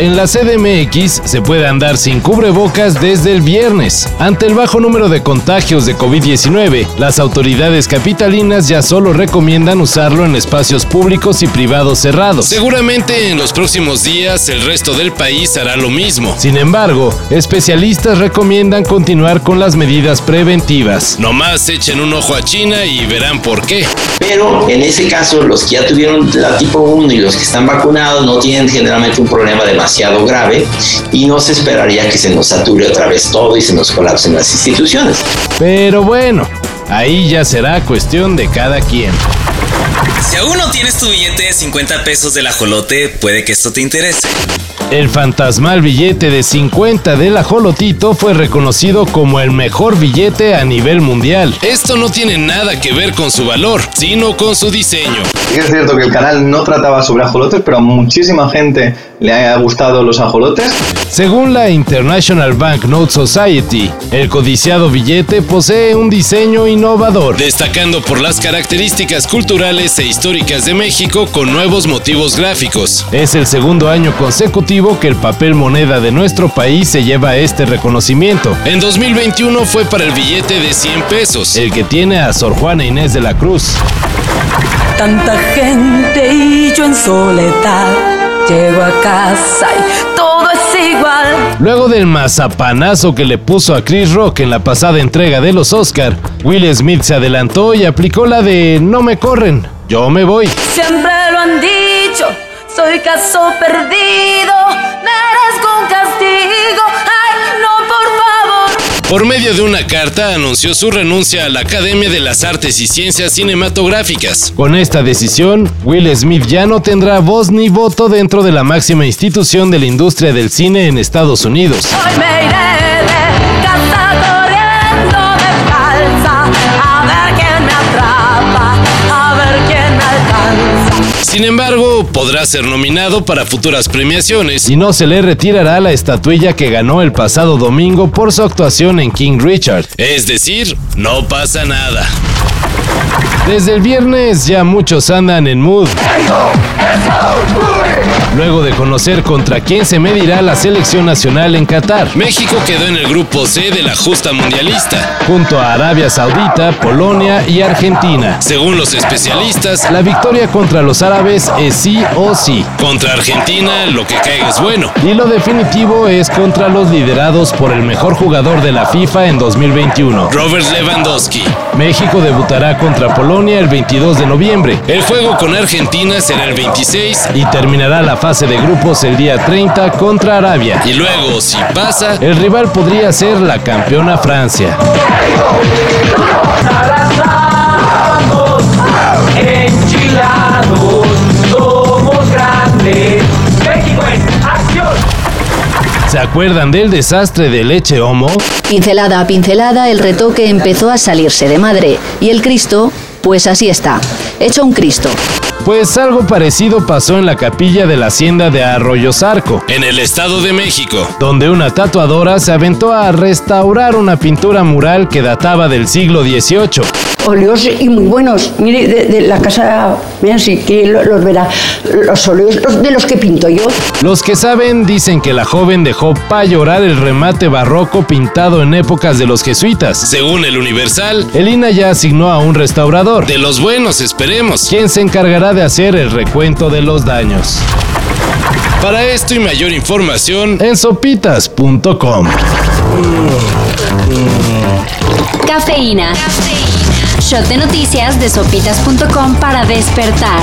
En la CDMX se puede andar sin cubrebocas desde el viernes. Ante el bajo número de contagios de COVID-19, las autoridades capitalinas ya solo recomiendan usarlo en espacios públicos y privados cerrados. Seguramente en los próximos días el resto del país hará lo mismo. Sin embargo, especialistas recomiendan continuar con las medidas preventivas. Nomás echen un ojo a China y verán por qué. Pero en ese caso, los que ya tuvieron la tipo 1 y los que están vacunados no tienen generalmente un problema de demasiado grave y no se esperaría que se nos sature otra vez todo y se nos colapsen las instituciones. Pero bueno, ahí ya será cuestión de cada quien. Si aún no tienes tu billete de 50 pesos del ajolote, puede que esto te interese. El fantasmal billete de 50 del ajolotito fue reconocido como el mejor billete a nivel mundial. Esto no tiene nada que ver con su valor, sino con su diseño. Es cierto que el canal no trataba sobre ajolotes, pero a muchísima gente le ha gustado los ajolotes. Según la International Banknote Society, el codiciado billete posee un diseño innovador, destacando por las características culturales e históricas de México con nuevos motivos gráficos. Es el segundo año consecutivo que el papel moneda de nuestro país se lleva este reconocimiento. En 2021 fue para el billete de 100 pesos, el que tiene a Sor Juana Inés de la Cruz. Tanta gente y yo en soledad. Llego a casa y todo es igual. Luego del mazapanazo que le puso a Chris Rock en la pasada entrega de los Oscar, Will Smith se adelantó y aplicó la de no me corren, yo me voy. Siempre lo han dicho, soy caso perdido, merezco un castigo. Ay, no, por favor. Por medio de una carta anunció su renuncia a la Academia de las Artes y Ciencias Cinematográficas. Con esta decisión, Will Smith ya no tendrá voz ni voto dentro de la máxima institución de la industria del cine en Estados Unidos. Hoy me iré Sin embargo, podrá ser nominado para futuras premiaciones. Y no se le retirará la estatuilla que ganó el pasado domingo por su actuación en King Richard. Es decir, no pasa nada. Desde el viernes ya muchos andan en mood. Luego de conocer contra quién se medirá la selección nacional en Qatar. México quedó en el grupo C de la justa mundialista, junto a Arabia Saudita, Polonia y Argentina. Según los especialistas, La victoria contra los árabes es sí o sí. contra Argentina lo que caiga es bueno. Y lo definitivo es contra los liderados por el mejor jugador de la FIFA en 2021. Robert Lewandowski. México debutará contra Polonia el 22 de noviembre El juego con Argentina será el 26 y terminará la fase de grupos el día 30 contra Arabia. y luego, si pasa, El rival podría ser la campeona Francia. ¿Se acuerdan del desastre de leche homo? Pincelada a pincelada, el retoque empezó a salirse de madre. Y el Cristo, pues así está, hecho un Cristo. Pues algo parecido pasó en la capilla de la hacienda de Arroyo Zarco, en el Estado de México. donde una tatuadora se aventó a restaurar una pintura mural que databa del siglo XVIII. óleos y muy buenos. Mire, de, de la casa, mira, si lo- los verá, los óleos los- de los que pinto yo. Los que saben dicen que la joven dejó pa' llorar el remate barroco pintado en épocas de los jesuitas. Según el Universal, El INA ya asignó a un restaurador, de los buenos esperemos. quien se encargará de hacer el recuento de los daños. Para esto y mayor información, En sopitas.com. Cafeína. Shot de noticias de sopitas.com para despertar.